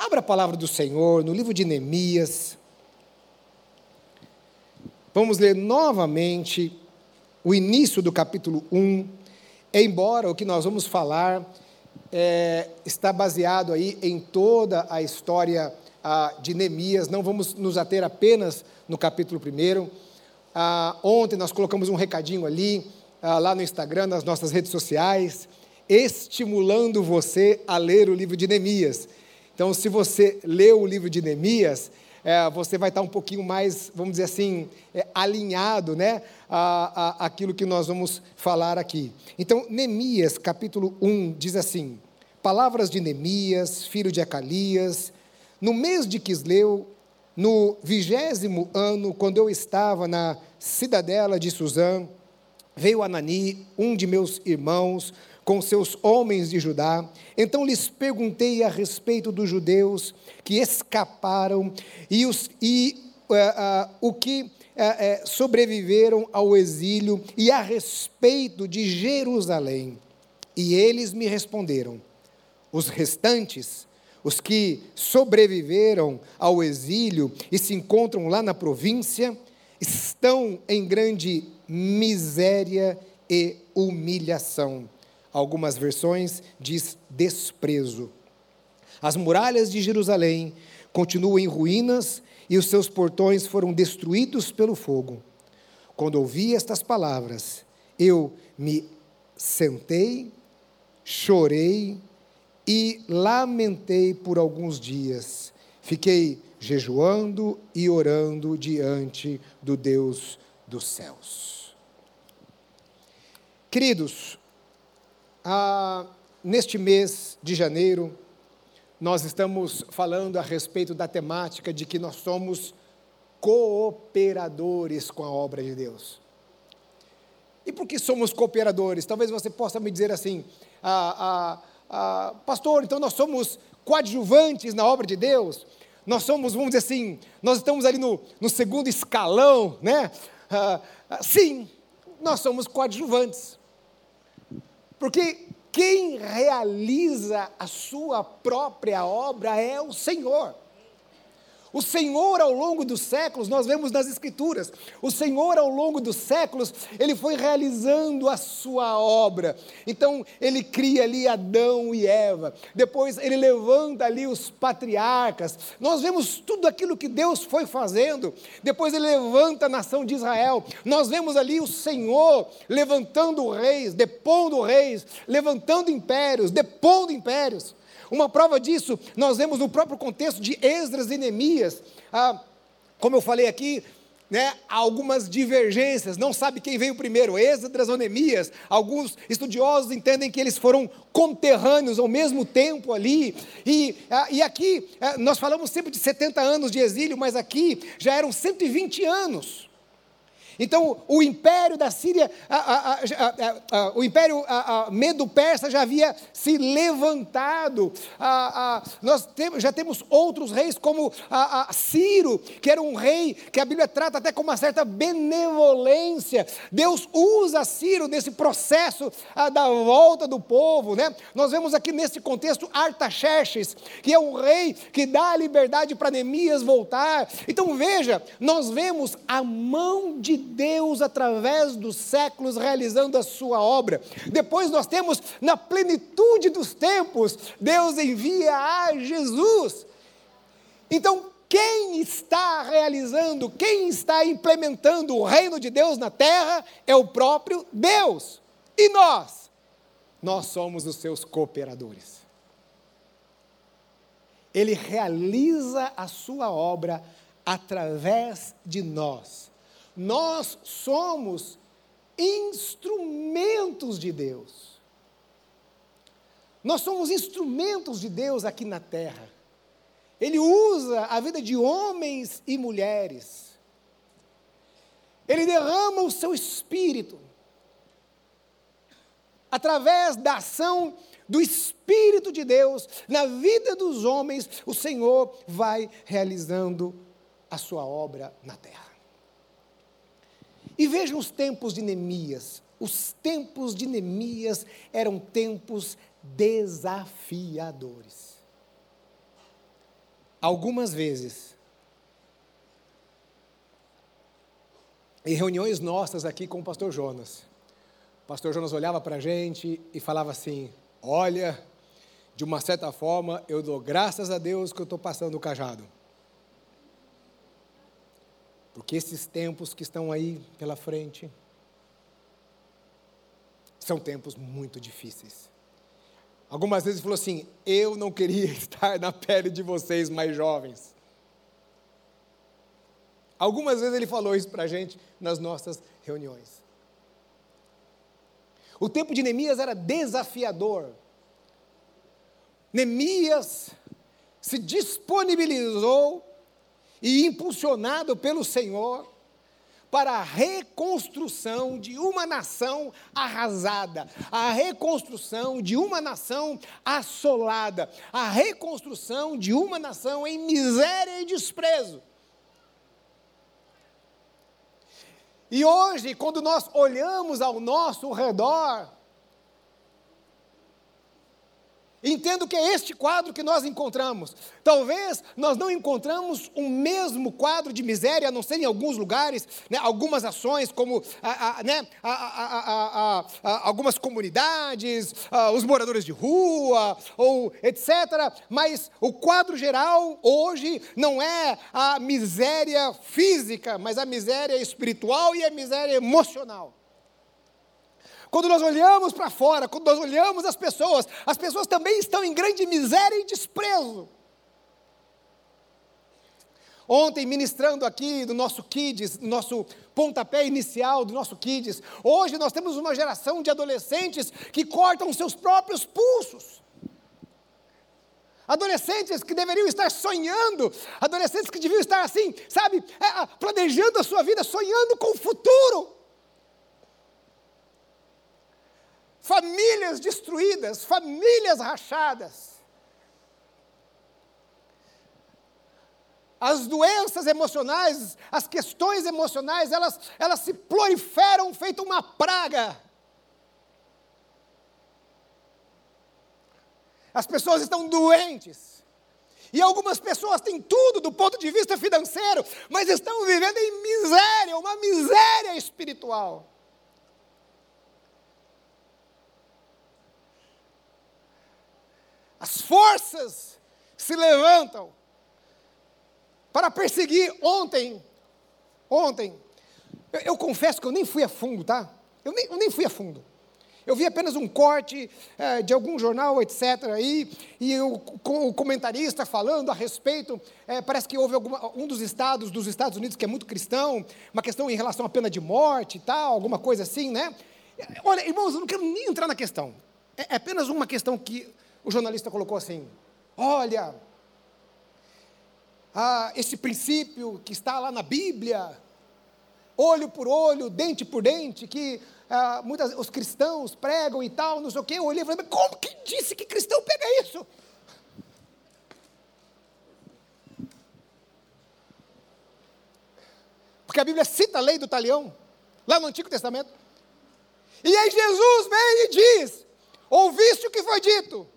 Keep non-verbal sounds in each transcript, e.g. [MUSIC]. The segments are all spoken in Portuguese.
Abra a palavra do Senhor no livro de Neemias. Vamos ler novamente o início do capítulo 1, embora o que nós vamos falar é, está baseado aí em toda a história de Neemias, não vamos nos ater apenas no capítulo 1. Ah, ontem nós colocamos um recadinho ali, lá no Instagram, nas nossas redes sociais, estimulando você a ler o livro de Neemias. Então, se você leu o livro de Neemias, é, você vai estar um pouquinho mais, vamos dizer assim, é, alinhado né, a, a, aquilo que nós vamos falar aqui. Então, Neemias, capítulo 1, diz assim: Palavras de Neemias, filho de Acalias, no mês de Quisleu, no vigésimo ano, quando eu estava na cidadela de Suzã, veio Anani, um de meus irmãos, com seus homens de Judá. Então lhes perguntei a respeito dos judeus que escaparam e, os, e uh, uh, o que uh, sobreviveram ao exílio e a respeito de Jerusalém. E eles me responderam: os restantes, os que sobreviveram ao exílio e se encontram lá na província, estão em grande miséria e humilhação algumas versões diz desprezo. As muralhas de Jerusalém continuam em ruínas e os seus portões foram destruídos pelo fogo. Quando ouvi estas palavras, eu me sentei, chorei e lamentei por alguns dias. Fiquei jejuando e orando diante do Deus dos céus. Queridos, ah, neste mês de janeiro, nós estamos falando a respeito da temática de que nós somos cooperadores com a obra de Deus. E por que somos cooperadores? Talvez você possa me dizer assim, ah, ah, ah, pastor, então nós somos coadjuvantes na obra de Deus? Nós somos, vamos dizer assim, nós estamos ali no, no segundo escalão, né? Ah, ah, sim, nós somos coadjuvantes. Porque quem realiza a sua própria obra é o Senhor. O Senhor, ao longo dos séculos, nós vemos nas Escrituras, o Senhor, ao longo dos séculos, ele foi realizando a sua obra. Então, ele cria ali Adão e Eva, depois, ele levanta ali os patriarcas. Nós vemos tudo aquilo que Deus foi fazendo, depois, ele levanta a nação de Israel. Nós vemos ali o Senhor levantando reis, depondo reis, levantando impérios, depondo impérios. Uma prova disso nós vemos no próprio contexto de Esdras e Neemias. Ah, como eu falei aqui, né, algumas divergências, não sabe quem veio primeiro, Esdras ou Neemias. Alguns estudiosos entendem que eles foram conterrâneos ao mesmo tempo ali. E, ah, e aqui, ah, nós falamos sempre de 70 anos de exílio, mas aqui já eram 120 anos. Então, o império da Síria, a, a, a, o império medo-persa já havia se levantado. nós já temos outros reis, como Ciro, que era um rei que a Bíblia trata até com uma certa benevolência. Deus usa Ciro nesse processo da volta do povo. Né? Nós vemos aqui nesse contexto Artaxerxes, que é um rei que dá a liberdade para Neemias voltar. Então, veja, nós vemos a mão de Deus, através dos séculos, realizando a sua obra. Depois nós temos, na plenitude dos tempos, Deus envia a Jesus. Então, quem está realizando, quem está implementando o reino de Deus na terra é o próprio Deus. E nós? Nós somos os seus cooperadores. Ele realiza a sua obra através de nós. Nós somos instrumentos de Deus. Nós somos instrumentos de Deus aqui na terra. Ele usa a vida de homens e mulheres. Ele derrama o seu espírito. Através da ação do Espírito de Deus na vida dos homens, o Senhor vai realizando a sua obra na terra. E vejam os tempos de Neemias. Os tempos de Neemias eram tempos desafiadores. algumas vezes, em reuniões nossas aqui com o pastor Jonas, o pastor Jonas olhava para a gente e falava assim: Olha, de uma certa forma, eu dou graças a Deus que eu estou passando o cajado. Porque esses tempos que estão aí pela frente são tempos muito difíceis. Algumas vezes falou assim: Eu não queria [LAUGHS] estar na pele de vocês mais jovens. Algumas vezes ele falou isso para a gente nas nossas reuniões. O tempo de Neemias era desafiador. Neemias se disponibilizou e impulsionado pelo Senhor para a reconstrução de uma nação arrasada, a reconstrução de uma nação assolada, a reconstrução de uma nação em miséria e desprezo. E hoje, quando nós olhamos ao nosso redor, Entendo que é este quadro que nós encontramos. Talvez nós não encontramos o mesmo quadro de miséria, a não ser em alguns lugares, né, algumas ações, como a, a, né, a, algumas comunidades, os moradores de rua, ou etc. Mas o quadro geral hoje não é a miséria física, mas a miséria espiritual e a miséria emocional. Quando nós olhamos para fora, quando nós olhamos as pessoas, as pessoas também estão em grande miséria e desprezo. Ontem, ministrando aqui do nosso Kids, nosso pontapé inicial do nosso Kids, hoje nós temos uma geração de adolescentes que cortam seus próprios pulsos. Adolescentes que deveriam estar sonhando, adolescentes que deviam estar assim, sabe, é, planejando a sua vida, sonhando com o futuro. Famílias destruídas, famílias rachadas. As doenças emocionais, as questões emocionais, elas, elas se proliferam feito uma praga. As pessoas estão doentes. E algumas pessoas têm tudo do ponto de vista financeiro, mas estão vivendo em miséria, uma miséria espiritual. As forças se levantam para perseguir. Ontem, ontem, eu, eu, confesso que eu nem fui a fundo, tá? Eu nem, eu nem fui a fundo. Eu vi apenas um corte é, de algum jornal, etc. Aí, e o, o comentarista falando a respeito, é, parece que houve alguma, um dos estados dos Estados Unidos que é muito cristão, uma questão em relação à pena de morte e tal, alguma coisa assim, né? Olha, irmãos, eu não quero nem entrar na questão. É, é apenas uma questão que o jornalista colocou assim: olha, ah, esse princípio que está lá na Bíblia, olho por olho, dente por dente, que ah, muitas, os cristãos pregam e tal, não sei o quê. Eu olhei e falei: como que disse que cristão pega isso? Porque a Bíblia cita a lei do talião, lá no Antigo Testamento. E aí Jesus vem e diz: Ouviste o que foi dito?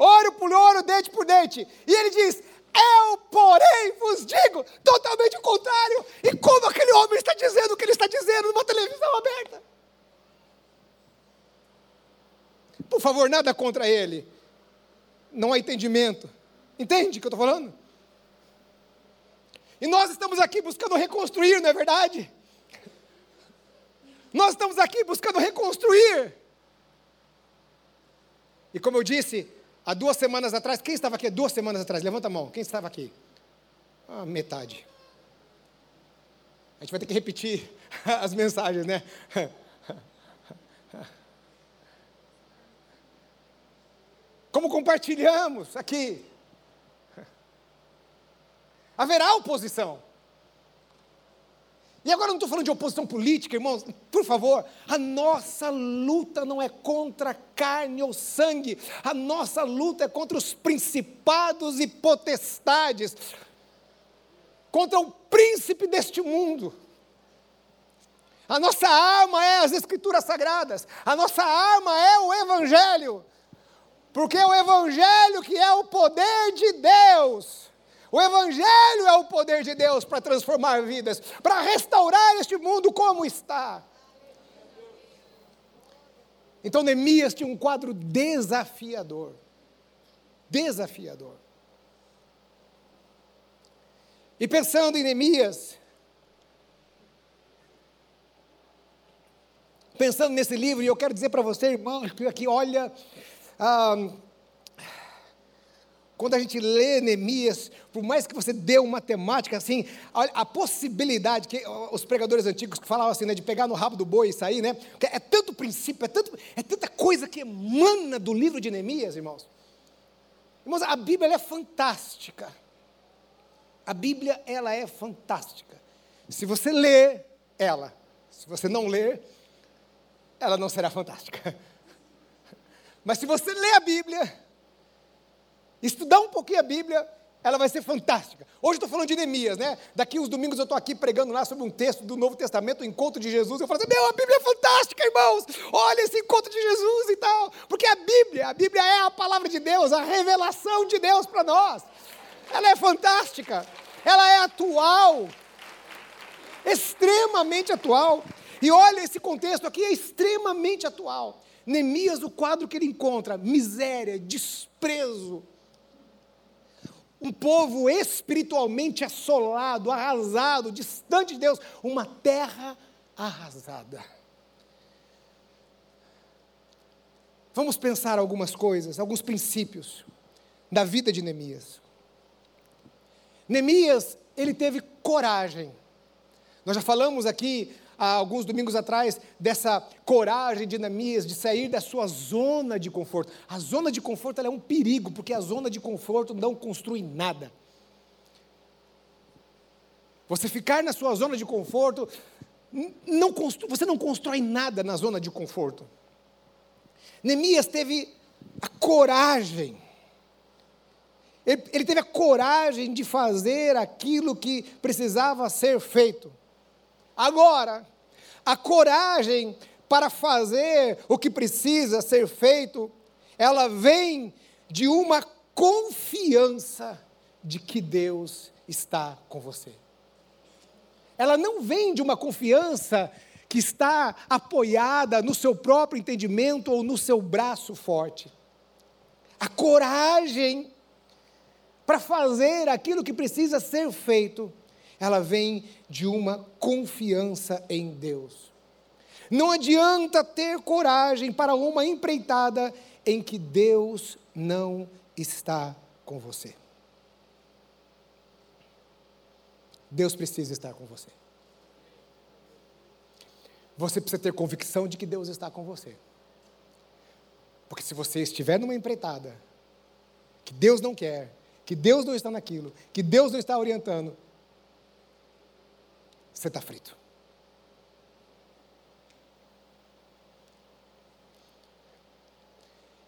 Ouro por ouro, dente por dente. E ele diz: Eu, porém, vos digo totalmente o contrário. E como aquele homem está dizendo o que ele está dizendo numa televisão aberta? Por favor, nada contra ele. Não há entendimento. Entende o que eu estou falando? E nós estamos aqui buscando reconstruir, não é verdade? Nós estamos aqui buscando reconstruir. E como eu disse, Há duas semanas atrás, quem estava aqui duas semanas atrás? Levanta a mão, quem estava aqui? Ah, metade. A gente vai ter que repetir [LAUGHS] as mensagens, né? [LAUGHS] Como compartilhamos aqui. Haverá oposição. E agora eu não estou falando de oposição política, irmãos, por favor, a nossa luta não é contra carne ou sangue, a nossa luta é contra os principados e potestades, contra o príncipe deste mundo. A nossa arma é as Escrituras Sagradas, a nossa arma é o Evangelho, porque é o Evangelho que é o poder de Deus O Evangelho é o poder de Deus para transformar vidas, para restaurar este mundo como está. Então Neemias tinha um quadro desafiador. Desafiador. E pensando em Neemias, pensando nesse livro, e eu quero dizer para você, irmão, que aqui olha. Ah, quando a gente lê Neemias, por mais que você dê uma temática assim, a, a, possibilidade que os pregadores antigos falavam assim, né, de pegar no rabo do boi e sair, né? É tanto princípio, é, tanto, é tanta coisa que emana do livro de Neemias, irmãos. Irmãos, a Bíblia é fantástica. A Bíblia, ela é fantástica. Se você lê ela, se você não ler, ela não será fantástica. [LAUGHS] Mas se você lê a Bíblia, estudar um pouquinho a Bíblia, ela vai ser fantástica. Hoje estou falando de Neemias, né? Daqui uns domingos eu estou aqui pregando lá sobre um texto do Novo Testamento, o encontro de Jesus. Eu falo assim: meu, a Bíblia é fantástica, irmãos. Olha esse encontro de Jesus e tal. Porque a Bíblia, a Bíblia é a palavra de Deus, a revelação de Deus para nós. Ela é fantástica. Ela é atual. Extremamente atual. E olha, esse contexto aqui é extremamente atual. Neemias, o quadro que ele encontra: miséria, desprezo um povo espiritualmente assolado, arrasado, distante de Deus, uma terra arrasada. Vamos pensar algumas coisas, alguns princípios da vida de Neemias. Neemias, ele teve coragem. Nós já falamos aqui há alguns domingos atrás, dessa coragem de Neemias de sair da sua zona de conforto. A zona de conforto é um perigo, porque a zona de conforto não construi nada. Você ficar na sua zona de conforto, não você não constrói nada na zona de conforto. Neemias teve a coragem, ele, ele, teve a coragem de fazer aquilo que precisava ser feito. Agora, a coragem para fazer o que precisa ser feito, ela vem de uma confiança de que Deus está com você. Ela não vem de uma confiança que está apoiada no seu próprio entendimento ou no seu braço forte. A coragem para fazer aquilo que precisa ser feito ela vem de uma confiança em Deus. Não adianta ter coragem para uma empreitada em que Deus não está com você. Deus precisa estar com você. Você precisa ter convicção de que Deus está com você. Porque se você estiver numa empreitada, que Deus não quer, que Deus não está naquilo, que Deus não está orientando, você está frito.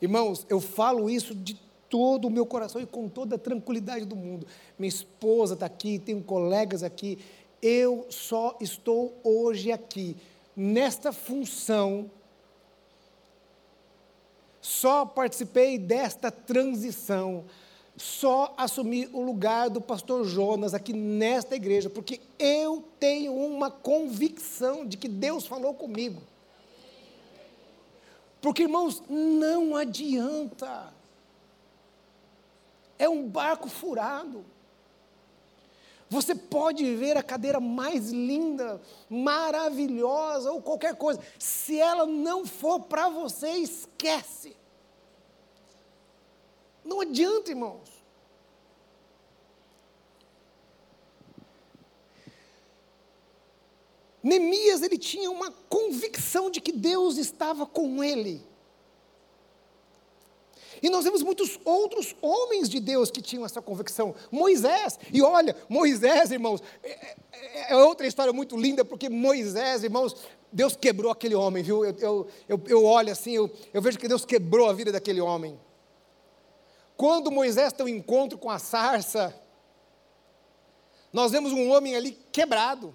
Irmãos, eu falo isso de todo o meu coração e com toda a tranquilidade do mundo. Minha esposa está aqui, tenho colegas aqui. Eu só estou hoje aqui, nesta função. Só participei desta transição só assumir o lugar do pastor Jonas aqui nesta igreja, porque eu tenho uma convicção de que Deus falou comigo. Porque, irmãos, não adianta. É um barco furado. Você pode ver a cadeira mais linda, maravilhosa ou qualquer coisa. Se ela não for para você, esquece. Não adianta, irmãos. Neemias ele tinha uma convicção de que Deus estava com ele. E nós vemos muitos outros homens de Deus que tinham essa convicção. Moisés, e olha, Moisés, irmãos, é, é, é outra história muito linda, porque Moisés, irmãos, Deus quebrou aquele homem, viu? Eu, eu, eu, eu olho assim, eu, eu vejo que Deus quebrou a vida daquele homem. Quando Moisés tem um encontro com a sarça, nós vemos um homem ali quebrado.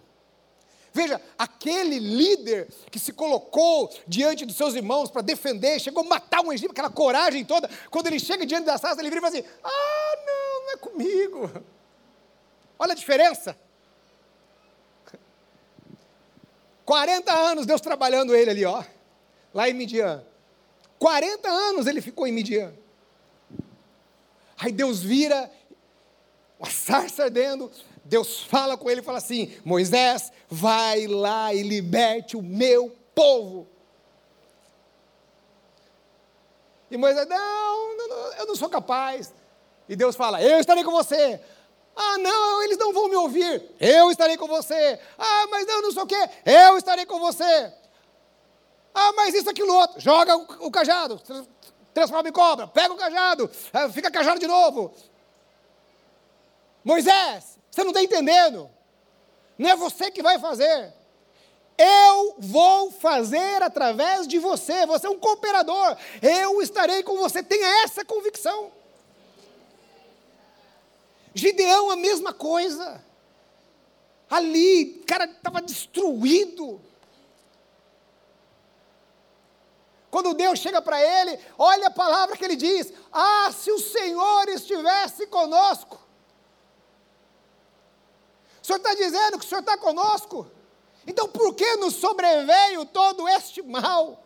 Veja, aquele líder que se colocou diante dos seus irmãos para defender, chegou a matar um egípcio, aquela coragem toda, quando ele chega diante da sarça, ele vira e fala assim: Ah, não, não é comigo. Olha a diferença. 40 anos Deus trabalhando ele ali, ó, lá em Midian. 40 anos ele ficou em Midian. Aí Deus vira, a sarça ardendo, Deus fala com ele e fala assim: Moisés, vai lá e liberte o meu povo. E Moisés, não, não, não, eu não sou capaz. E Deus fala: Eu estarei com você. Ah, não, eles não vão me ouvir. Eu estarei com você. Ah, mas eu não sei o quê. Eu estarei com você. Ah, mas isso, aquilo, outro. Joga o, o cajado. Transforma em cobra. Pega o cajado. Ah, fica cajado de novo. Moisés, você não está entendendo. Não é você que vai fazer. Eu vou fazer através de você. Você é um cooperador. Eu estarei com você. Tenha essa convicção. Gideão, a mesma coisa. Ali, o cara estava destruído. Quando Deus chega para ele, olha a palavra que ele diz: Ah, se o Senhor estivesse conosco. O Senhor está dizendo que o Senhor está conosco. Então por que nos sobreveio todo este mal?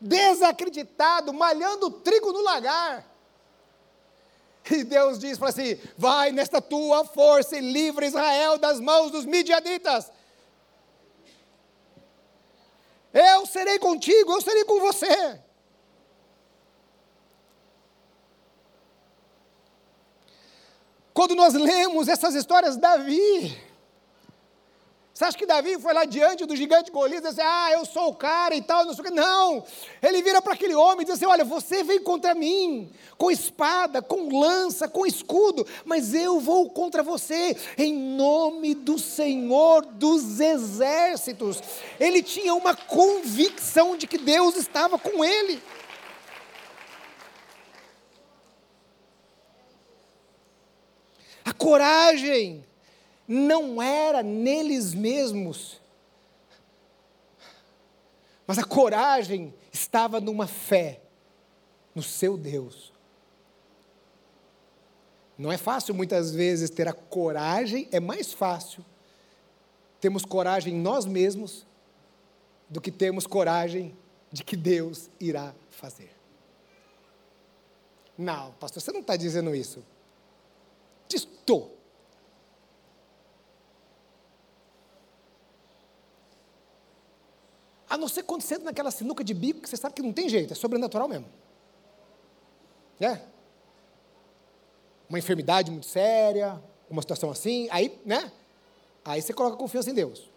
Desacreditado, malhando trigo no lagar. E Deus diz para assim: vai nesta tua força e livra Israel das mãos dos midianitas. Eu serei contigo, eu serei com você. Quando nós lemos essas histórias, Davi, você acha que Davi foi lá diante do gigante Golias e disse ah, eu sou o cara e tal, não sei o que. Não, ele vira para aquele homem e diz assim, olha, você vem contra mim, com espada, com lança, com escudo, mas eu vou contra você, em nome do Senhor dos exércitos. Ele tinha uma convicção de que Deus estava com ele. A coragem não era neles mesmos, mas a coragem estava numa fé no seu Deus. Não é fácil muitas vezes ter a coragem, é mais fácil termos coragem nós mesmos do que termos coragem de que Deus irá fazer. Não, pastor, você não está dizendo isso. Estou. A não ser quando você entra naquela sinuca de bico que você sabe que não tem jeito, é sobrenatural mesmo. É? Uma enfermidade muito séria, uma situação assim, aí, né? Aí você coloca confiança em Deus.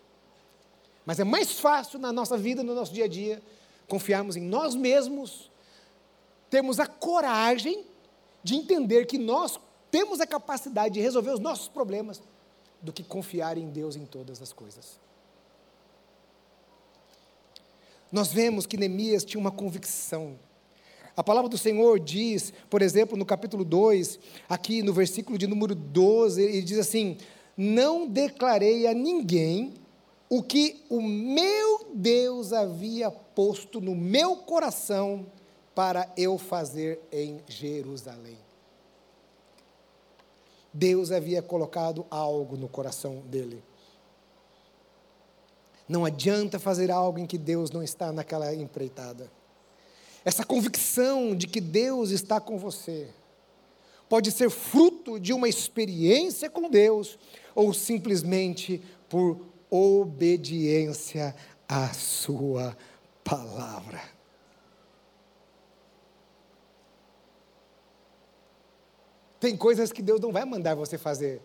Mas é mais fácil na nossa vida, no nosso dia a dia, confiarmos em nós mesmos, termos a coragem de entender que nós temos a capacidade de resolver os nossos problemas, do que confiar em Deus em todas as coisas. Nós vemos que Neemias tinha uma convicção. A palavra do Senhor diz, por exemplo, no capítulo 2, aqui no versículo de número 12, ele diz assim: Não declarei a ninguém o que o meu Deus havia posto no meu coração para eu fazer em Jerusalém. Deus havia colocado algo no coração dele. Não adianta fazer algo em que Deus não está naquela empreitada. Essa convicção de que Deus está com você pode ser fruto de uma experiência com Deus ou simplesmente por obediência à Sua palavra. Tem coisas que Deus não vai mandar você fazer,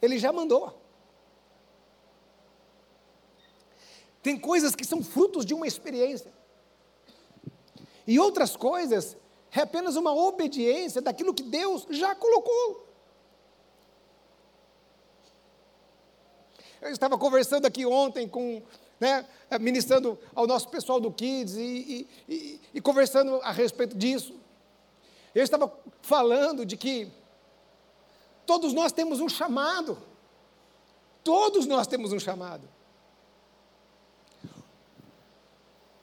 Ele já mandou. Tem coisas que são frutos de uma experiência. E outras coisas é apenas uma obediência daquilo que Deus já colocou. Eu estava conversando aqui ontem com, né, ministrando ao nosso pessoal do Kids e, e, e, e conversando a respeito disso. Eu estava falando de que todos nós temos um chamado. Todos nós temos um chamado.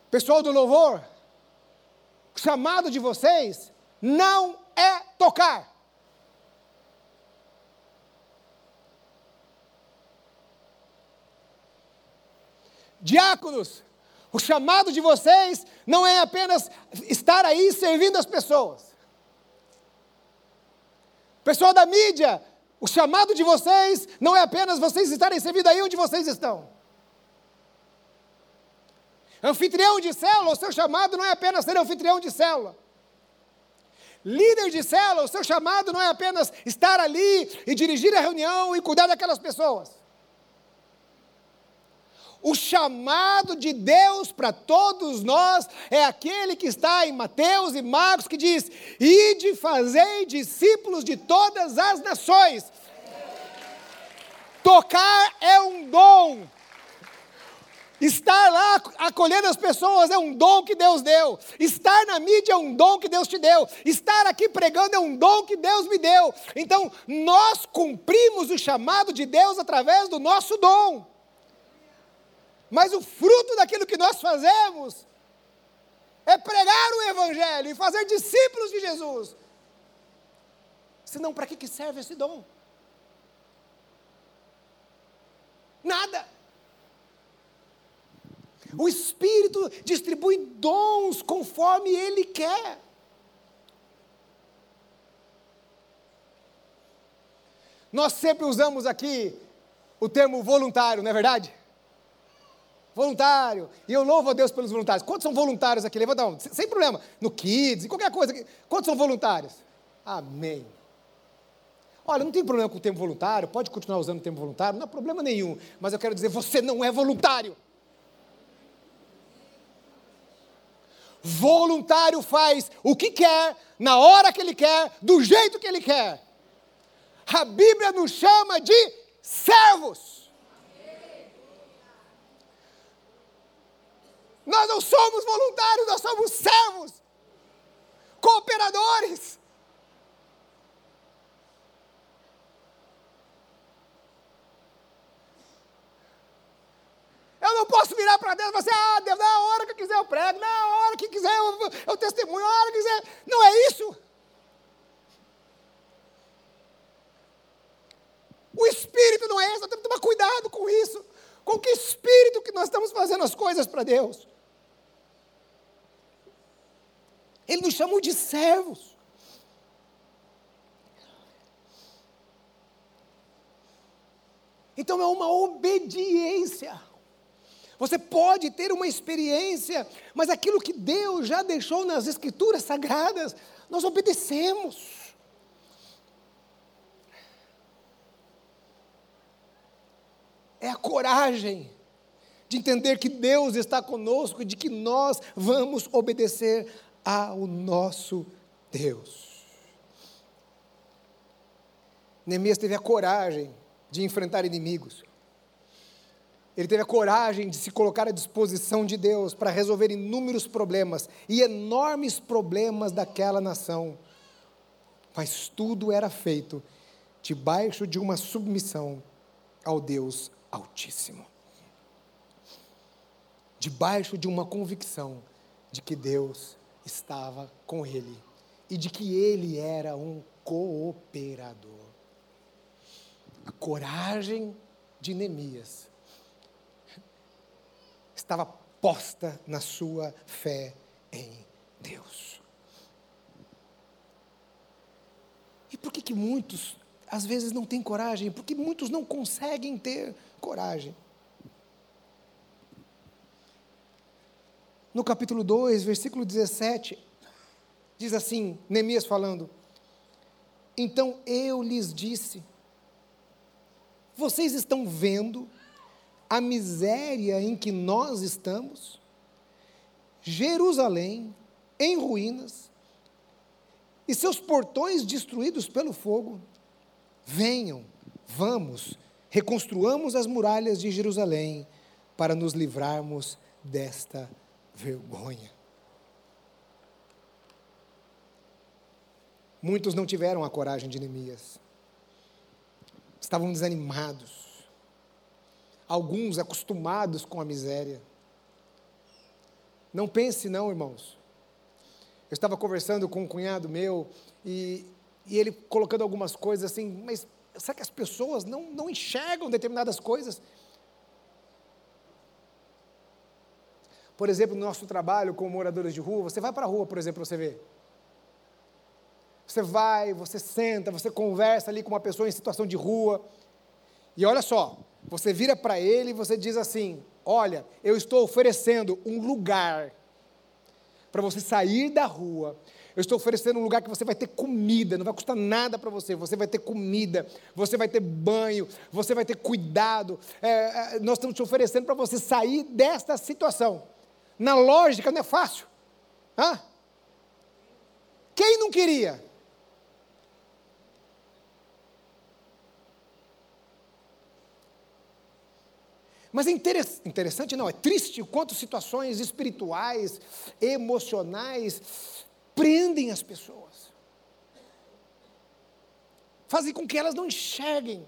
pessoal do louvor, o chamado de vocês não é tocar. Diáconos, o chamado de vocês não é apenas estar aí servindo as pessoas. Pessoal da mídia, o chamado de vocês não é apenas vocês estarem servindo aí onde vocês estão. Anfitrião de célula, o seu chamado não é apenas ser anfitrião de célula. Líder de célula, o seu chamado não é apenas estar ali e dirigir a reunião e cuidar daquelas pessoas. O chamado de Deus para todos nós é aquele que está em Mateus e Marcos, que diz: Ide fazei discípulos de todas as nações. Tocar é um dom. Estar lá acolhendo as pessoas é um dom que Deus deu. Estar na mídia é um dom que Deus te deu. Estar aqui pregando é um dom que Deus me deu. Então, nós cumprimos o chamado de Deus através do nosso dom. Mas o fruto daquilo que nós fazemos é pregar o Evangelho e fazer discípulos de Jesus. Senão, para que, serve esse dom? Nada. O Espírito distribui dons conforme Ele quer. Nós sempre usamos aqui o termo voluntário, não é verdade? Voluntário. E eu louvo a Deus pelos voluntários. Quantos são voluntários aqui? Levanta a mão. Sem problema. No Kids, em qualquer coisa. Quantos são voluntários? Amém. Olha, não tem problema com o termo voluntário, pode continuar usando o termo voluntário, não há problema nenhum. Mas eu quero dizer, você não é voluntário. Voluntário faz o que quer, na hora que ele quer, do jeito que ele quer. A Bíblia nos chama de servos. Nós não somos voluntários, nós somos servos, cooperadores. Eu não posso virar para Deus e falar assim, ah, Deus, na hora que eu quiser eu prego, na hora que quiser eu, eu testemunho, na hora que quiser. Não é isso. O espírito não é esse, nós temos que tomar cuidado com isso. Com que espírito que nós estamos fazendo as coisas para Deus? Ele nos chamou de servos. Então é uma obediência. Você pode ter uma experiência, mas aquilo que Deus já deixou nas Escrituras sagradas, nós obedecemos. É a coragem de entender que Deus está conosco e de que nós vamos obedecer ao nosso Deus. Neemias teve a coragem de enfrentar inimigos. Ele teve a coragem de se colocar à disposição de Deus para resolver inúmeros problemas e enormes problemas daquela nação. Mas tudo era feito debaixo de uma submissão ao Deus Altíssimo. Debaixo de uma convicção de que Deus estava com ele e de que ele era um cooperador. A coragem de Neemias estava posta na sua fé em Deus. E por que, que muitos, às vezes, não têm coragem? Porque muitos não conseguem ter coragem. no capítulo 2, versículo 17, diz assim: Neemias falando: Então eu lhes disse, vocês estão vendo a miséria em que nós estamos? Jerusalém em ruínas e seus portões destruídos pelo fogo. Venham, vamos, reconstruamos as muralhas de Jerusalém para nos livrarmos desta vergonha. Muitos não tiveram a coragem de Neemias. Estavam desanimados. Alguns acostumados com a miséria. Não pense, não, irmãos. Eu estava conversando com um cunhado meu e, e ele colocando algumas coisas assim, mas será que as pessoas não, não enxergam determinadas coisas? Por exemplo, no nosso trabalho com moradores de rua, você vai para a rua, por exemplo, você vê. Você vai, você senta, você conversa ali com uma pessoa em situação de rua. E olha só, você vira para ele e você diz assim: Olha, eu estou oferecendo um lugar para você sair da rua. Eu estou oferecendo um lugar que você vai ter comida, não vai custar nada para você. Você vai ter comida, você vai ter banho, você vai ter cuidado. É, é, nós estamos te oferecendo para você sair desta situação. Na lógica, não é fácil. Hã? Quem não queria? Mas é interessante, não, é triste o quanto situações espirituais, emocionais, prendem as pessoas. Fazem com que elas não enxerguem,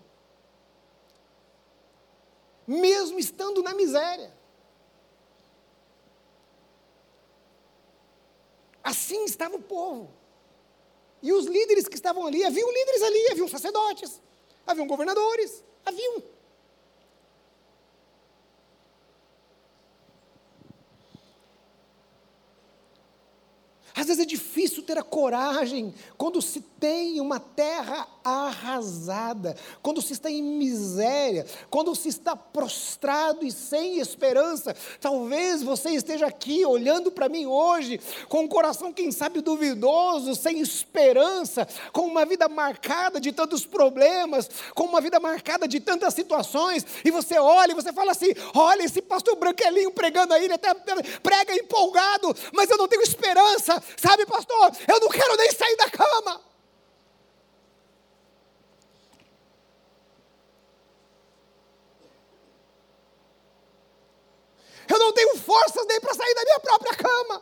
mesmo estando na miséria. Assim estava o povo. E os líderes que estavam ali, haviam líderes ali, haviam sacerdotes, haviam governadores, haviam Às vezes é difícil ter a coragem quando se tem uma terra arrasada, quando se está em miséria, quando se está prostrado e sem esperança. Talvez você esteja aqui olhando para mim hoje com um coração, quem sabe, duvidoso, sem esperança, com uma vida marcada de tantos problemas, com uma vida marcada de tantas situações, e você olha e você fala assim: olha, esse pastor branquelinho pregando aí, ele até prega empolgado, mas eu não tenho esperança. Sabe, pastor, eu não quero nem sair da cama. Eu não tenho forças nem para sair da minha própria cama.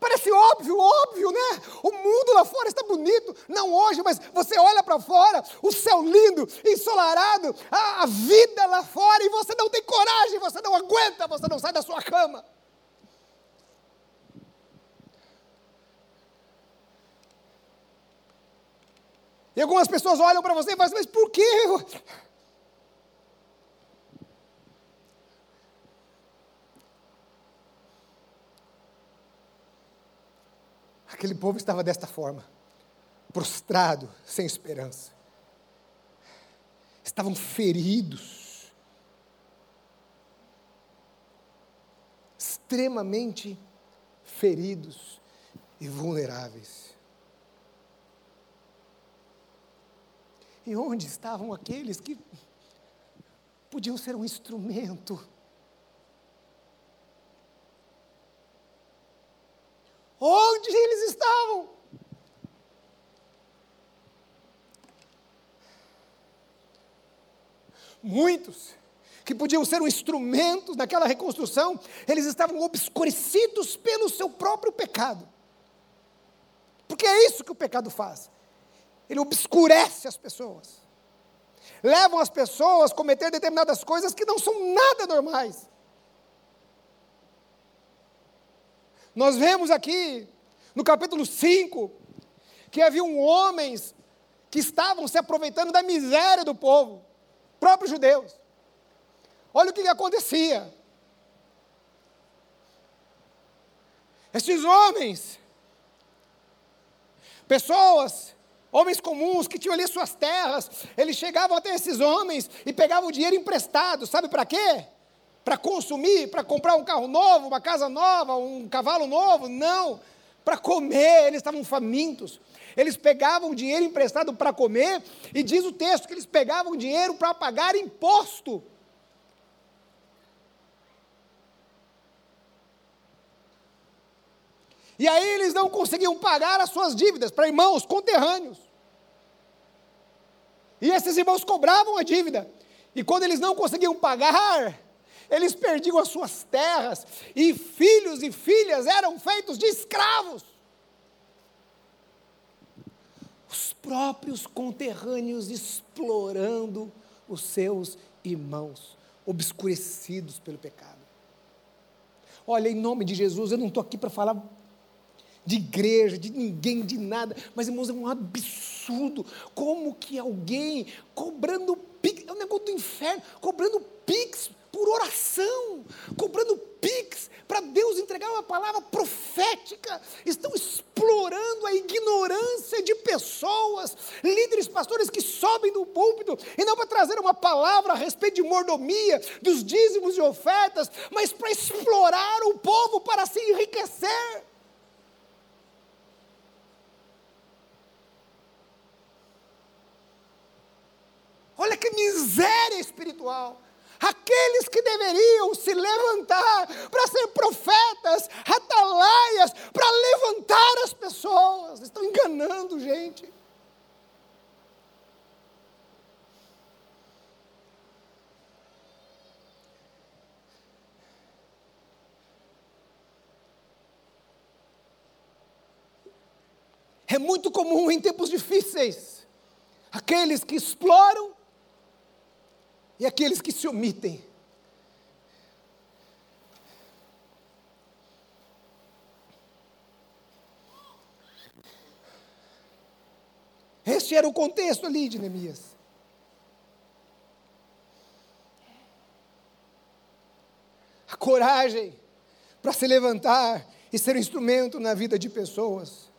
Parece óbvio, óbvio, né? O mundo lá fora está bonito, não hoje, mas você olha para fora, o céu lindo, ensolarado, a, a vida lá fora, e você não tem coragem, você não aguenta, você não sai da sua cama. E algumas pessoas olham para você e falam assim, mas por que? Aquele povo estava desta forma, prostrado, sem esperança. Estavam feridos, extremamente feridos e vulneráveis. E onde estavam aqueles que podiam ser um instrumento Onde eles estavam? Muitos que podiam ser um instrumento naquela reconstrução, eles estavam obscurecidos pelo seu próprio pecado. Porque é isso que o pecado faz. Ele obscurece as pessoas. Levam as pessoas a cometer determinadas coisas que não são nada normais. Nós vemos aqui, no capítulo 5, que haviam homens que estavam se aproveitando da miséria do povo, próprios judeus. Olha o que, que acontecia. Esses homens, pessoas, homens comuns que tinham ali suas terras, eles chegavam até esses homens e pegavam o dinheiro emprestado, sabe para quê? para consumir, para comprar um carro novo, uma casa nova, um cavalo novo, não. Para comer, eles estavam famintos. Eles pegavam dinheiro emprestado para comer, e diz o texto que eles pegavam dinheiro para pagar imposto. E aí eles não conseguiam pagar as suas dívidas para irmãos conterrâneos. E esses irmãos cobravam a dívida. E quando eles não conseguiam pagar, eles perdiam as suas terras, e filhos e filhas eram feitos de escravos. Os próprios conterrâneos explorando os seus irmãos, obscurecidos pelo pecado. Olha, em nome de Jesus, eu não estou aqui para falar de igreja, de ninguém, de nada. Mas, irmãos, é um absurdo. Como que alguém cobrando pix, é um negócio do inferno, cobrando pix por oração, cobrando pix para Deus entregar uma palavra profética. Estão explorando a ignorância de pessoas, líderes, pastores que sobem do púlpito e não para trazer uma palavra a respeito de mordomia, dos dízimos e ofertas, mas para explorar o povo para se enriquecer. Que miséria espiritual. Aqueles que deveriam se levantar para ser profetas, atalaias, para levantar as pessoas, estão enganando gente. É muito comum em tempos difíceis aqueles que exploram e aqueles que se omitem. Este era o contexto ali de Neemias. A coragem para se levantar e ser um instrumento na vida de pessoas.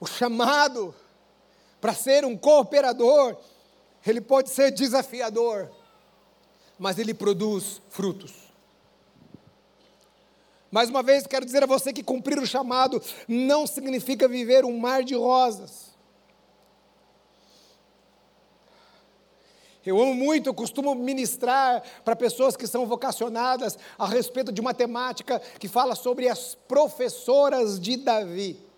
o chamado para ser um cooperador, ele pode ser desafiador, mas ele produz frutos. Mais uma vez, quero dizer a você que cumprir o chamado não significa viver um mar de rosas. Eu amo muito, eu costumo ministrar para pessoas que são vocacionadas a respeito de uma temática que fala sobre as professoras de Davi.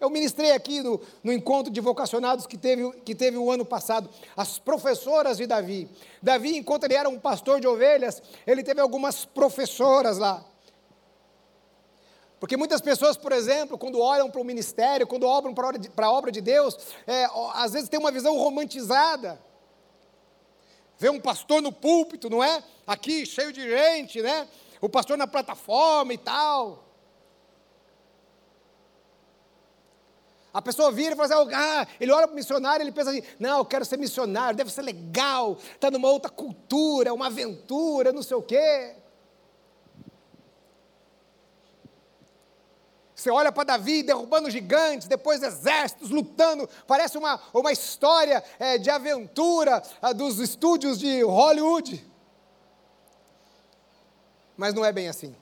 Eu ministrei aqui no, no encontro de vocacionados que teve, que teve o ano passado, as professoras de Davi. Davi, enquanto ele era um pastor de ovelhas, ele teve algumas professoras lá. Porque muitas pessoas, por exemplo, quando olham para o ministério, quando olham para a obra de Deus, é, às vezes tem uma visão romantizada. Vê um pastor no púlpito, não é? Aqui, cheio de gente, né? O pastor na plataforma e tal. A pessoa vira e fala assim, ah, ele olha para o missionário ele pensa assim, não, eu quero ser missionário, deve ser legal, está numa outra cultura, uma aventura, não sei o quê. Você olha para Davi derrubando gigantes, depois exércitos lutando, parece uma, uma história é, de aventura dos estúdios de Hollywood. Mas não é bem assim.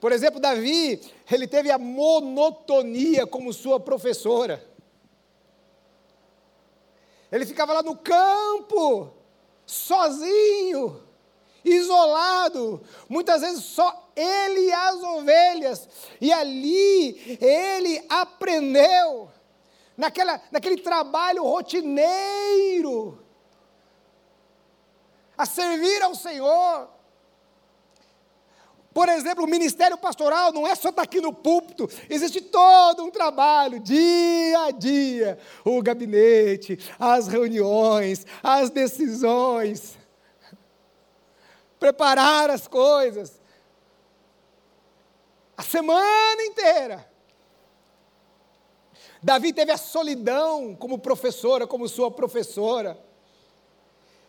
Por exemplo, Davi, ele teve a monotonia como sua professora. Ele ficava lá no campo, sozinho, isolado, muitas vezes só ele e as ovelhas, e ali ele aprendeu, naquela, naquele trabalho rotineiro, a servir ao Senhor. Por exemplo, o ministério pastoral não é só estar aqui no púlpito, existe todo um trabalho, dia a dia, o gabinete, as reuniões, as decisões, preparar as coisas, a semana inteira. Davi teve a solidão como professora, como sua professora.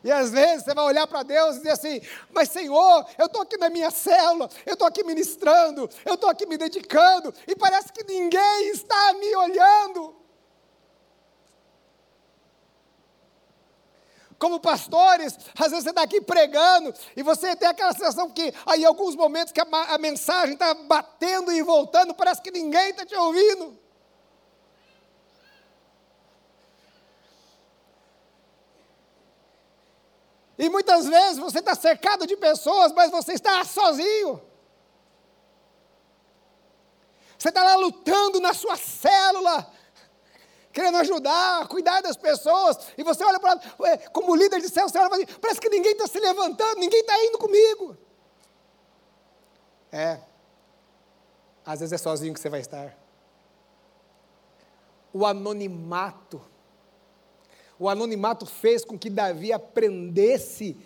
E às vezes você vai olhar para Deus e dizer assim: Mas Senhor, eu estou aqui na minha célula, eu estou aqui ministrando, eu estou aqui me dedicando, e parece que ninguém está me olhando. Como pastores, às vezes você está aqui pregando e você tem aquela sensação que, aí, em alguns momentos, que a, a mensagem está batendo e voltando, parece que ninguém está te ouvindo. E muitas vezes você está cercado de pessoas, mas você está sozinho. Você está lá lutando na sua célula, querendo ajudar, cuidar das pessoas, e você olha para como líder de célula, você olha assim, parece que ninguém está se levantando, ninguém está indo comigo. É, às vezes é sozinho que você vai estar. O anonimato O anonimato fez com que Davi aprendesse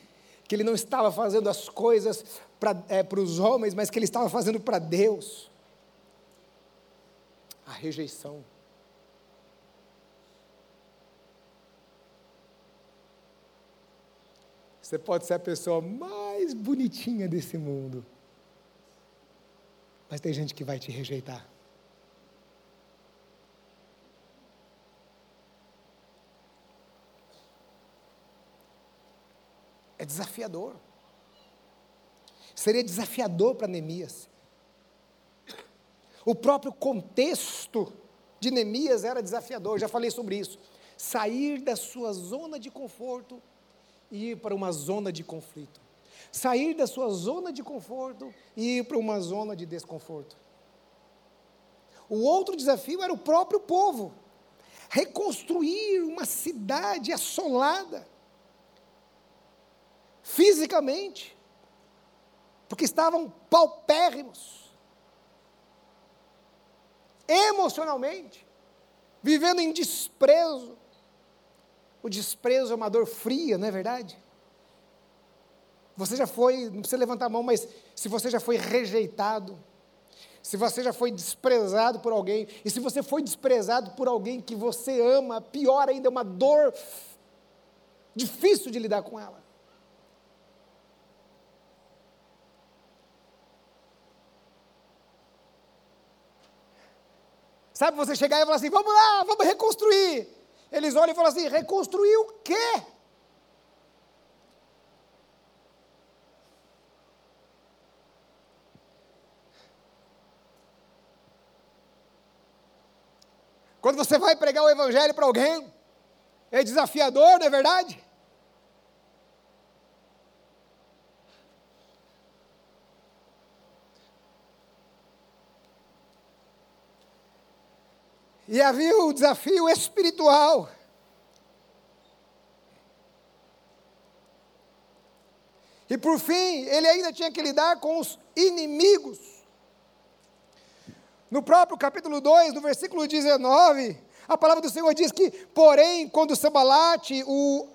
que ele não estava fazendo as coisas para é, os homens, mas que ele estava fazendo para Deus. A rejeição. Você pode ser a pessoa mais bonitinha desse mundo, mas tem gente que vai te rejeitar. É desafiador. Seria desafiador para Neemias. O próprio contexto de Neemias era desafiador, já falei sobre isso. Sair da sua zona de conforto e ir para uma zona de conflito. Sair da sua zona de conforto e ir para uma zona de desconforto. O outro desafio era o próprio povo. Reconstruir uma cidade assolada fisicamente, porque estavam paupérrimos, emocionalmente, vivendo em desprezo. O desprezo é uma dor fria, não é verdade? Você já foi, não precisa levantar a mão, mas se você já foi rejeitado, se você já foi desprezado por alguém, e se você foi desprezado por alguém que você ama, pior ainda, é uma dor difícil de lidar com ela. Sabe você chegar e falar assim: vamos lá, vamos reconstruir. Eles olham e falam assim: reconstruir o quê? Quando você vai pregar o Evangelho para alguém, é desafiador, não é verdade? E havia o desafio espiritual. E por fim, ele ainda tinha que lidar com os inimigos. No próprio capítulo 2, no versículo 19, a palavra do Senhor diz que, porém, quando Sambalate, o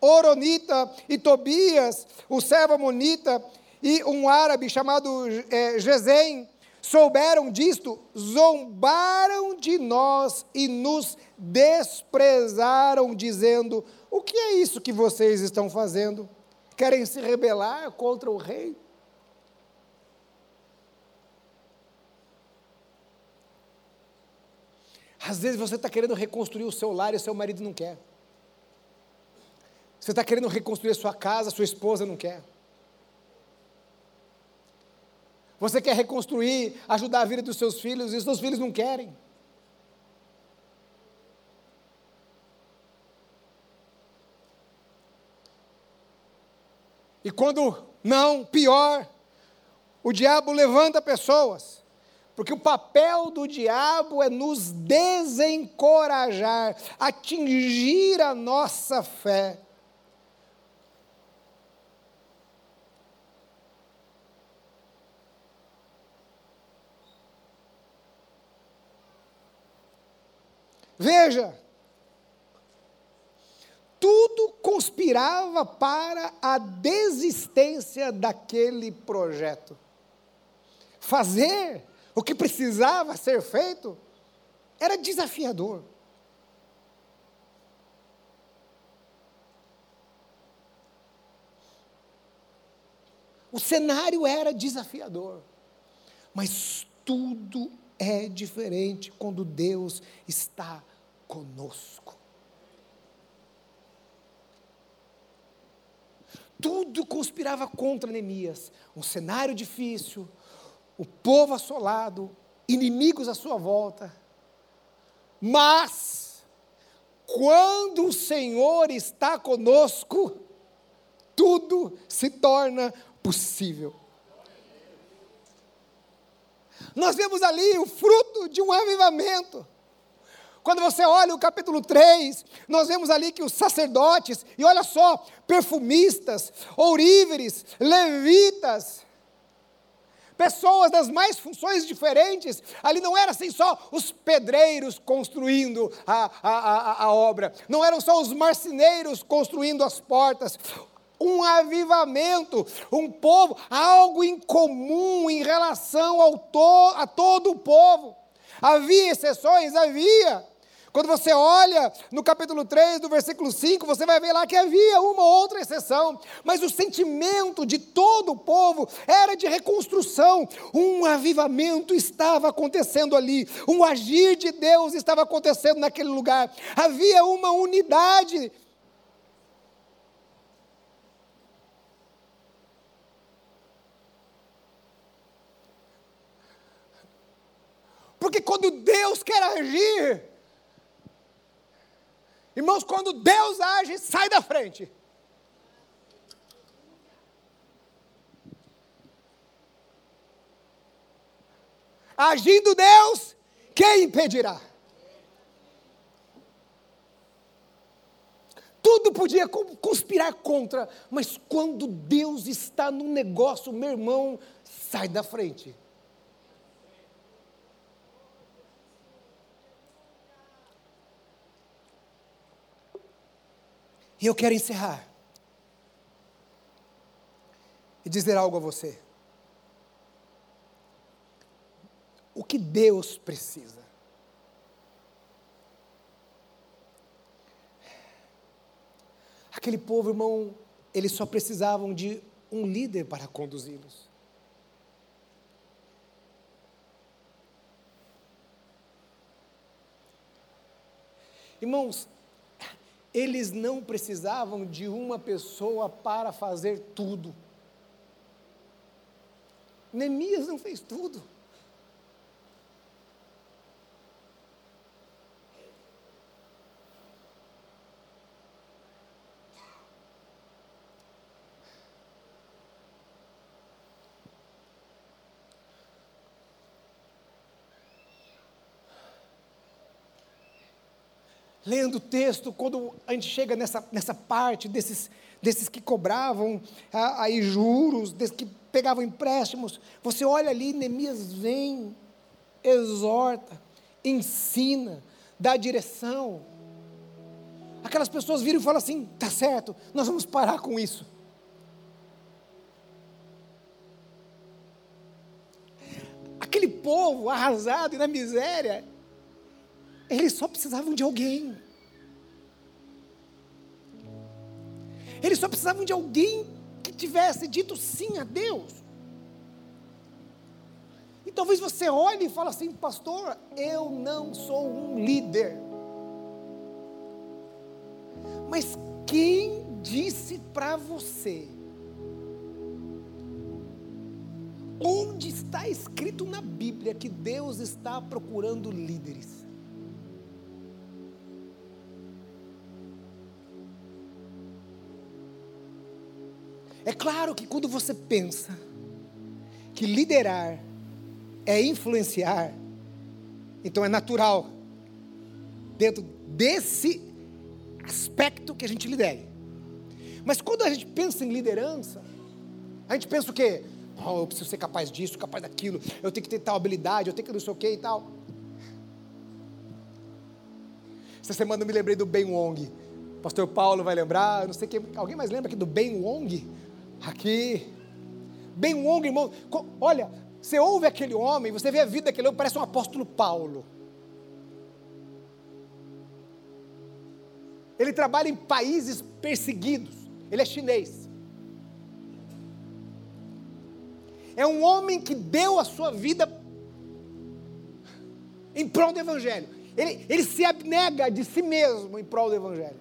Oronita e Tobias, o servo Amonita, e um árabe chamado é, Gesem, souberam disto, zombaram de nós e nos desprezaram, dizendo: O que é isso que vocês estão fazendo? Querem se rebelar contra o rei? Às vezes você está querendo reconstruir o seu lar e o seu marido não quer. Você está querendo reconstruir a sua casa, a sua esposa não quer. Você quer reconstruir, ajudar a vida dos seus filhos e os seus filhos não querem. E quando não, pior, o diabo levanta pessoas, porque o papel do diabo é nos desencorajar, atingir a nossa fé. Veja, tudo conspirava para a desistência daquele projeto. Fazer o que precisava ser feito era desafiador. O cenário era desafiador, mas tudo é diferente quando Deus está conosco. Tudo conspirava contra Neemias. Um cenário difícil, o povo assolado, inimigos à sua volta. Mas, quando o Senhor está conosco, tudo se torna possível. Nós vemos ali o fruto de um avivamento. Quando você olha o capítulo 3, nós vemos ali que os sacerdotes, e olha só, perfumistas, ouríveres, levitas, pessoas das mais funções diferentes. Ali não era assim só os pedreiros construindo a, a, a, a obra, não eram só os marceneiros construindo as portas um avivamento, um povo, algo em comum em relação ao to, a todo o povo. Havia exceções? Havia. Quando você olha no capítulo 3, do versículo 5, você vai ver lá que havia uma outra exceção, mas o sentimento de todo o povo era de reconstrução. Um avivamento estava acontecendo ali, um agir de Deus estava acontecendo naquele lugar. Havia uma unidade Porque quando Deus quer agir, irmãos, quando Deus age, sai da frente. Agindo Deus, quem impedirá? Tudo podia conspirar contra, mas quando Deus está no negócio, meu irmão, sai da frente. E eu quero encerrar e dizer algo a você. O que Deus precisa? Aquele povo, irmão, eles só precisavam de um líder para conduzi-los. Irmãos, eles não precisavam de uma pessoa para fazer tudo. Neemias não fez tudo. Lendo o texto, quando a gente chega nessa, nessa parte desses, desses que cobravam ah, aí juros, desses que pegavam empréstimos, você olha ali, Neemias vem, exorta, ensina, dá direção. Aquelas pessoas viram e falam assim: tá certo, nós vamos parar com isso. Aquele povo arrasado e na miséria, eles só precisavam de alguém. Eles só precisavam de alguém que tivesse dito sim a Deus. E talvez você olhe e fale assim, pastor, eu não sou um líder. Mas quem disse para você? Onde está escrito na Bíblia que Deus está procurando líderes? É claro que quando você pensa que liderar é influenciar, então é natural, dentro desse aspecto que a gente lidere. Mas quando a gente pensa em liderança, a gente pensa o quê? Oh, eu preciso ser capaz disso, capaz daquilo, eu tenho que ter tal habilidade, eu tenho que não sei o quê e tal. Essa semana eu me lembrei do Ben Wong. Pastor Paulo vai lembrar, não sei quem, alguém mais lembra aqui do Ben Wong? Aqui. Bem longo, irmão. Olha, você ouve aquele homem, você vê a vida daquele homem, parece um apóstolo Paulo. Ele trabalha em países perseguidos. Ele é chinês. É um homem que deu a sua vida em prol do Evangelho. Ele, ele se abnega de si mesmo em prol do Evangelho.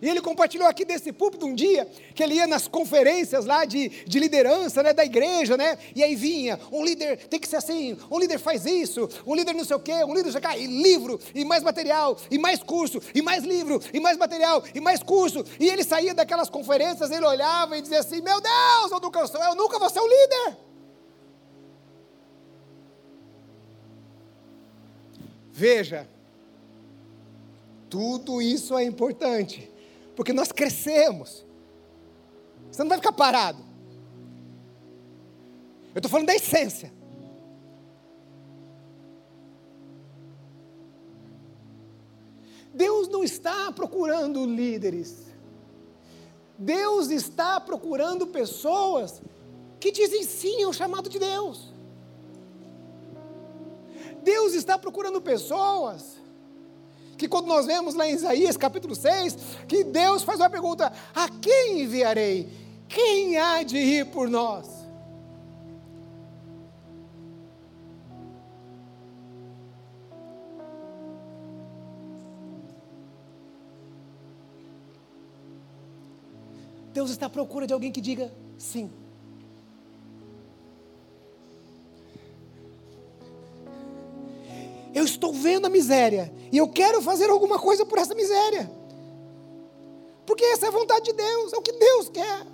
E ele compartilhou aqui desse púlpito um dia, que ele ia nas conferências lá de, de liderança né, da igreja, né? E aí vinha, um líder tem que ser assim, um líder faz isso, um líder não sei o quê, um líder o quê, e livro, e mais material, e mais curso, e mais livro, e mais material, e mais curso. E ele saía daquelas conferências, ele olhava e dizia assim: Meu Deus, eu nunca, eu nunca vou ser um líder. Veja, tudo isso é importante porque nós crescemos. Você não vai ficar parado. Eu estou falando da essência. Deus não está procurando líderes. Deus está procurando pessoas que dizem sim ao chamado de Deus. Deus está procurando pessoas que quando nós vemos lá em Isaías capítulo 6, que Deus faz uma pergunta: a quem enviarei? Quem há de ir por nós? Deus está à procura de alguém que diga sim. Eu estou vendo a miséria e eu quero fazer alguma coisa por essa miséria. Porque essa é a vontade de Deus, é o que Deus quer.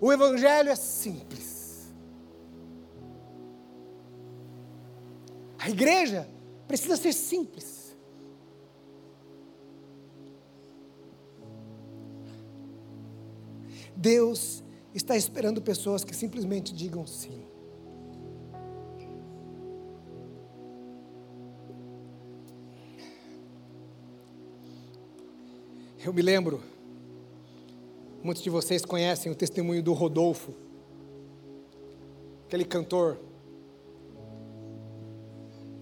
O Evangelho é simples. A igreja precisa ser simples. Deus está esperando pessoas que simplesmente digam sim. Eu me lembro, muitos de vocês conhecem o testemunho do Rodolfo, aquele cantor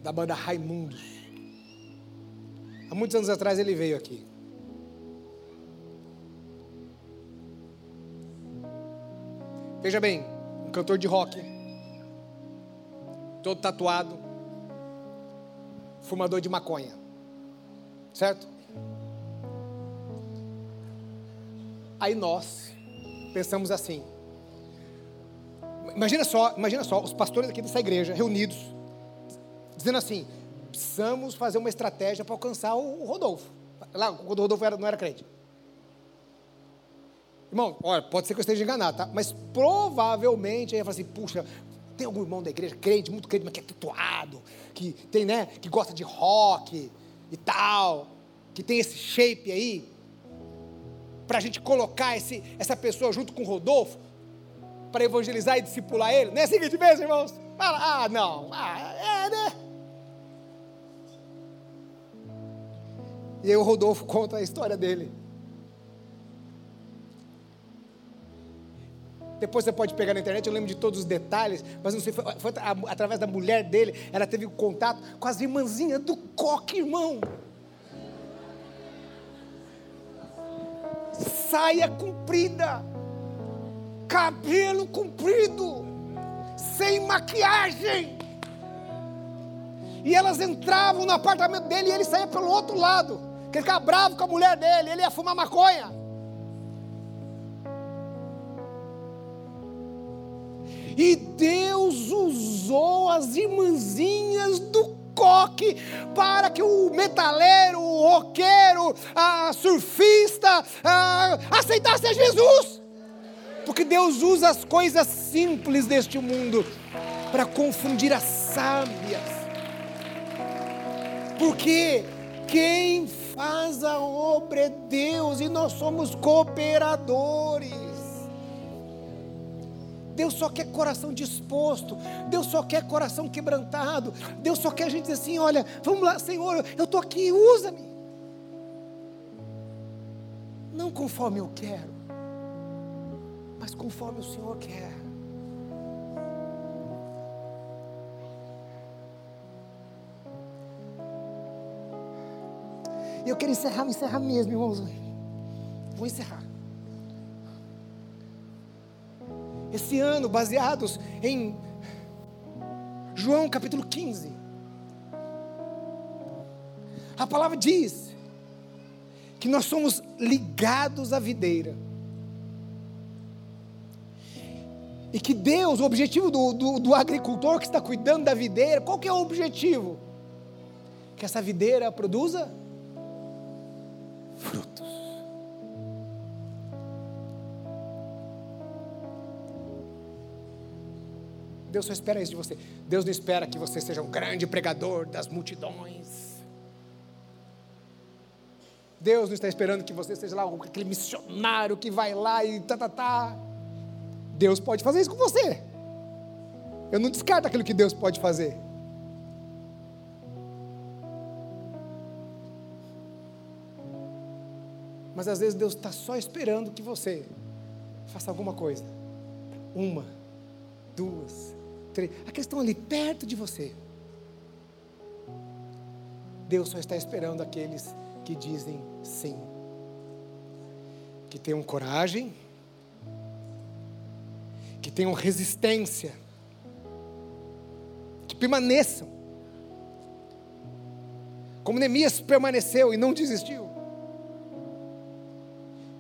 da banda Raimundos. Há muitos anos atrás ele veio aqui. Veja bem, um cantor de rock, todo tatuado, fumador de maconha, certo? Aí nós pensamos assim. Imagina só, imagina só, os pastores aqui dessa igreja reunidos, dizendo assim: precisamos fazer uma estratégia para alcançar o Rodolfo. Lá, quando o Rodolfo era, não era crente. Irmão, olha, pode ser que eu esteja enganado, tá? Mas provavelmente aí ia falar assim, puxa, tem algum irmão da igreja crente, muito crente, mas que é tatuado, que tem, né, que gosta de rock e tal, que tem esse shape aí, para a gente colocar esse, essa pessoa junto com o Rodolfo, para evangelizar e discipular ele. Não é assim que a gente pensa, irmãos? Fala, ah, não, ah, é, né? E aí o Rodolfo [LAUGHS] conta a história dele. Depois você pode pegar na internet, eu lembro de todos os detalhes, mas não sei, foi, foi através da mulher dele, ela teve contato com as irmãzinhas do coque, irmão. Saia comprida, cabelo comprido, sem maquiagem. E elas entravam no apartamento dele e ele saía pelo outro lado, que ele ficava bravo com a mulher dele, ele ia fumar maconha. E Deus usou as irmãzinhas do coque para que o metaleiro, o roqueiro, a surfista a, aceitasse a Jesus. Porque Deus usa as coisas simples deste mundo para confundir as sábias. Porque quem faz a obra é Deus e nós somos cooperadores. Deus só quer coração disposto, Deus só quer coração quebrantado, Deus só quer a gente dizer assim: olha, vamos lá, Senhor, eu estou aqui, usa-me. Não conforme eu quero, mas conforme o Senhor quer. Eu quero encerrar, encerrar mesmo, irmãos. Vou encerrar. Esse ano, baseados em João capítulo 15. A palavra diz que nós somos ligados à videira. E que Deus, o objetivo do, do, do, agricultor que está cuidando da videira, qual que é o objetivo? Que essa videira produza Deus só espera isso de você. Deus não espera que você seja um grande pregador das multidões. Deus não está esperando que você seja lá aquele missionário que vai lá e tá, tá, tá. Deus pode fazer isso com você. Eu não descarto aquilo que Deus pode fazer. Mas às vezes Deus está só esperando que você faça alguma coisa. Uma, duas, três. A questão ali perto de você. Deus só está esperando aqueles que dizem sim. Que tenham coragem, que tenham resistência, que permaneçam. Como Neemias permaneceu e não desistiu.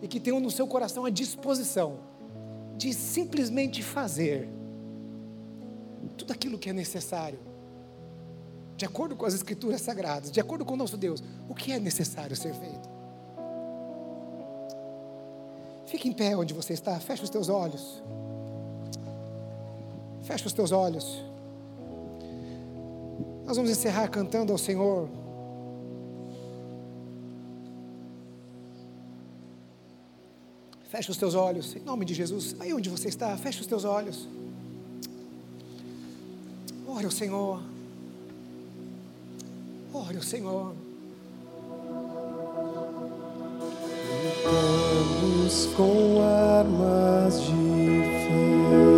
E que tenham no seu coração a disposição de simplesmente fazer tudo aquilo que é necessário de acordo com as Escrituras Sagradas, de acordo com o nosso Deus, o que é necessário ser feito. Fique em pé onde você está, feche os teus olhos. Feche os teus olhos. Nós vamos encerrar cantando ao Senhor. Feche os teus olhos, em nome de Jesus. Aí onde você está, feche os teus olhos. Ore ao Senhor. Ore ao Senhor. Lutamos com armas de fé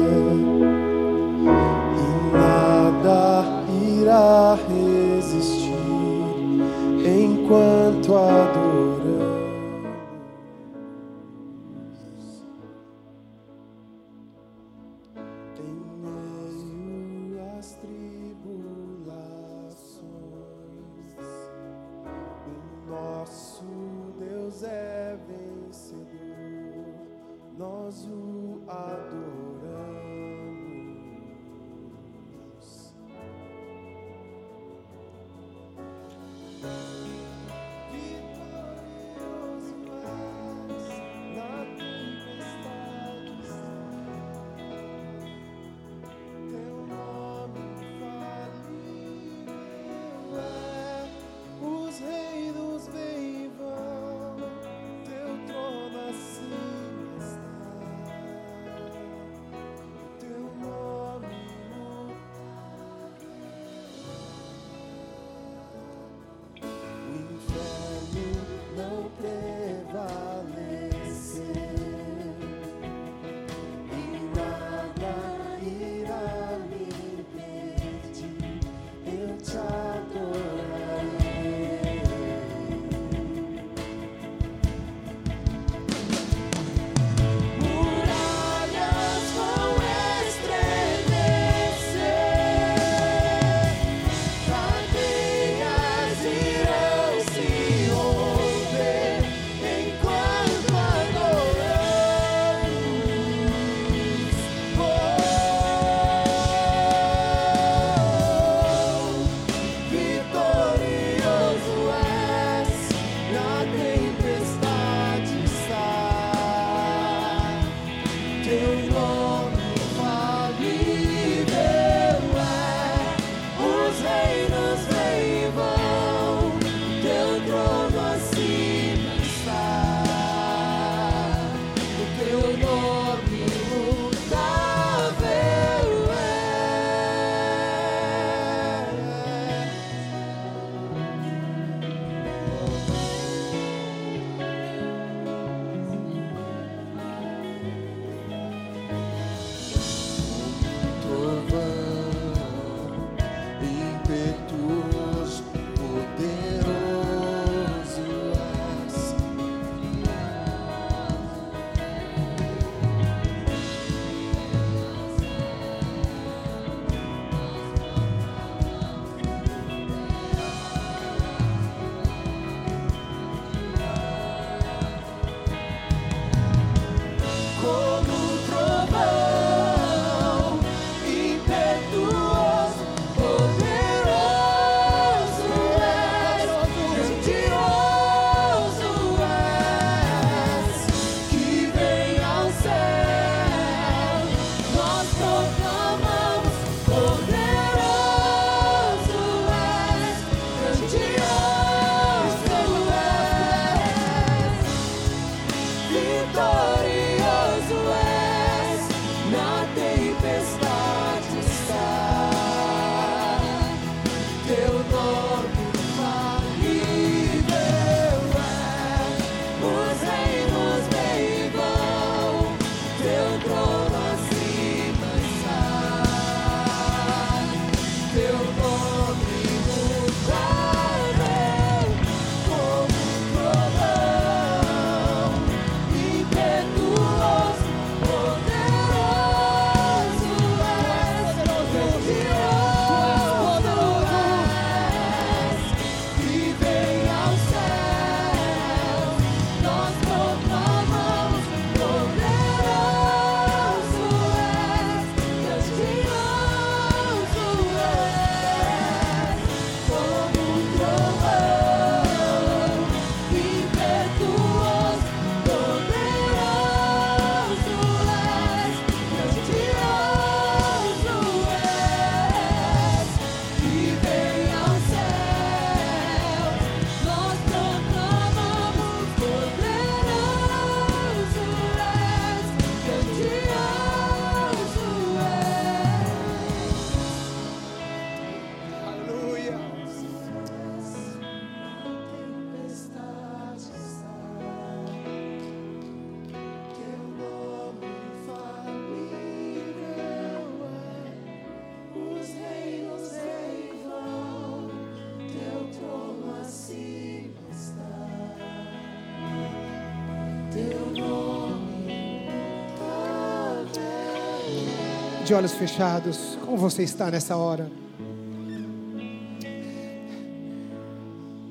de olhos fechados, como você está nessa hora?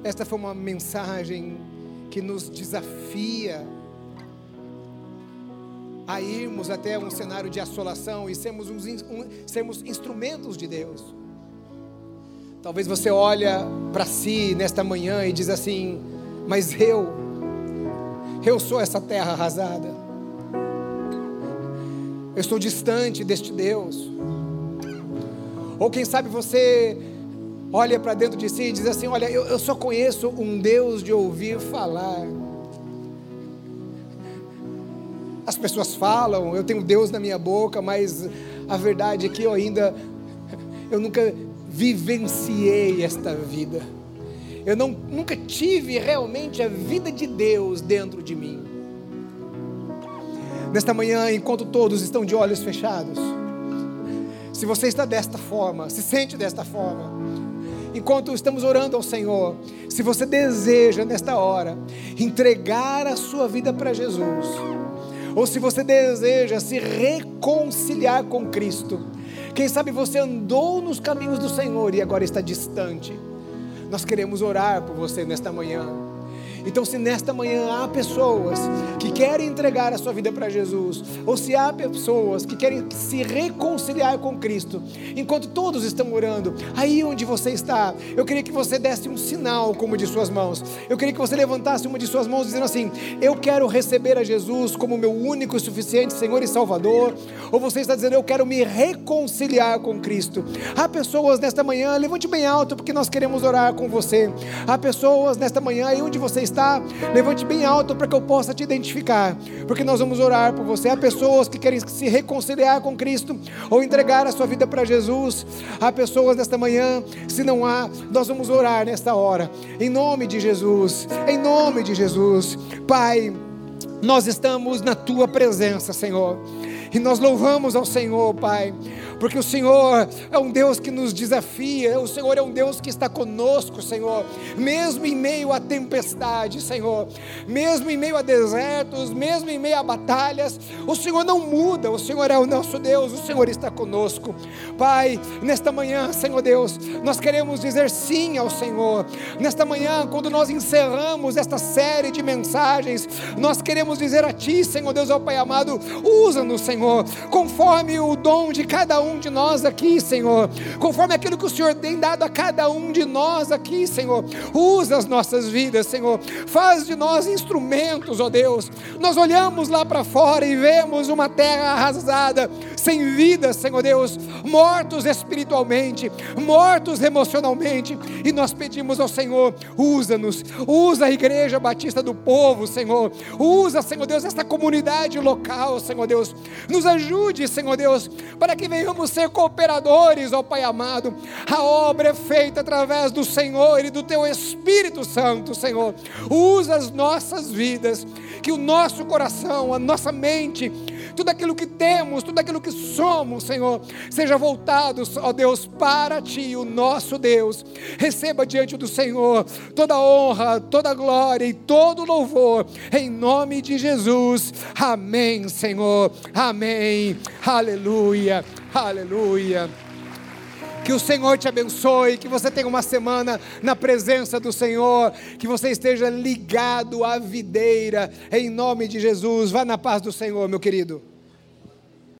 Esta foi uma mensagem que nos desafia a irmos até um cenário de assolação e sermos, uns, um, sermos instrumentos de Deus. Talvez você olha para si nesta manhã e diz assim: mas eu, eu sou essa terra arrasada. Eu estou distante deste Deus. Ou quem sabe você olha para dentro de si e diz assim: Olha, eu, eu só conheço um Deus de ouvir falar. As pessoas falam, eu tenho Deus na minha boca, mas a verdade é que eu ainda, eu nunca vivenciei esta vida. Eu não, nunca tive realmente a vida de Deus dentro de mim. Nesta manhã, enquanto todos estão de olhos fechados, se você está desta forma, se sente desta forma, enquanto estamos orando ao Senhor, se você deseja nesta hora entregar a sua vida para Jesus, ou se você deseja se reconciliar com Cristo, quem sabe você andou nos caminhos do Senhor e agora está distante. Nós queremos orar por você nesta manhã. Então, se nesta manhã há pessoas que querem entregar a sua vida para Jesus, ou se há pessoas que querem se reconciliar com Cristo, enquanto todos estão orando, aí onde você está, eu queria que você desse um sinal como de suas mãos. Eu queria que você levantasse uma de suas mãos dizendo assim: Eu quero receber a Jesus como meu único e suficiente Senhor e Salvador. Ou você está dizendo: Eu quero me reconciliar com Cristo. Há pessoas nesta manhã, levante bem alto porque nós queremos orar com você. Há pessoas nesta manhã, aí onde você está está, levante bem alto para que eu possa te identificar, porque nós vamos orar por você. Há pessoas que querem se reconciliar com Cristo ou entregar a sua vida para Jesus. Há pessoas nesta manhã, se não há, nós vamos orar nesta hora, em nome de Jesus, em nome de Jesus, Pai. Nós estamos na tua presença, Senhor. E nós louvamos ao Senhor, Pai, porque o Senhor é um Deus que nos desafia, o Senhor é um Deus que está conosco, Senhor, mesmo em meio à tempestade, Senhor, mesmo em meio a desertos, mesmo em meio a batalhas, o Senhor não muda, o Senhor é o nosso Deus, o Senhor está conosco. Pai, nesta manhã, Senhor Deus, nós queremos dizer sim ao Senhor. Nesta manhã, quando nós encerramos esta série de mensagens, nós queremos dizer a Ti, Senhor Deus, ó Pai amado, usa-nos, Senhor Senhor, conforme o dom de cada um de nós aqui, Senhor, conforme aquilo que o Senhor tem dado a cada um de nós aqui, Senhor. Usa as nossas vidas, Senhor. Faz de nós instrumentos, ó Deus. Nós olhamos lá para fora e vemos uma terra arrasada, sem vida, Senhor Deus, mortos espiritualmente, mortos emocionalmente, e nós pedimos ao Senhor, usa-nos, usa a igreja batista do povo, Senhor. Usa, Senhor Deus, esta comunidade local, Senhor Deus, nos ajude, Senhor Deus, para que venhamos ser cooperadores, ó Pai amado. A obra é feita através do Senhor e do Teu Espírito Santo, Senhor. Usa as nossas vidas, que o nosso coração, a nossa mente, tudo aquilo que temos, tudo aquilo que somos, Senhor, seja voltado, ó Deus, para Ti, o nosso Deus. Receba diante do Senhor toda honra, toda glória e todo louvor, em nome de Jesus. Amém, Senhor. Amém. Aleluia. Aleluia. Que o Senhor te abençoe, que você tenha uma semana na presença do Senhor, que você esteja ligado à videira, em nome de Jesus. Vá na paz do Senhor, meu querido.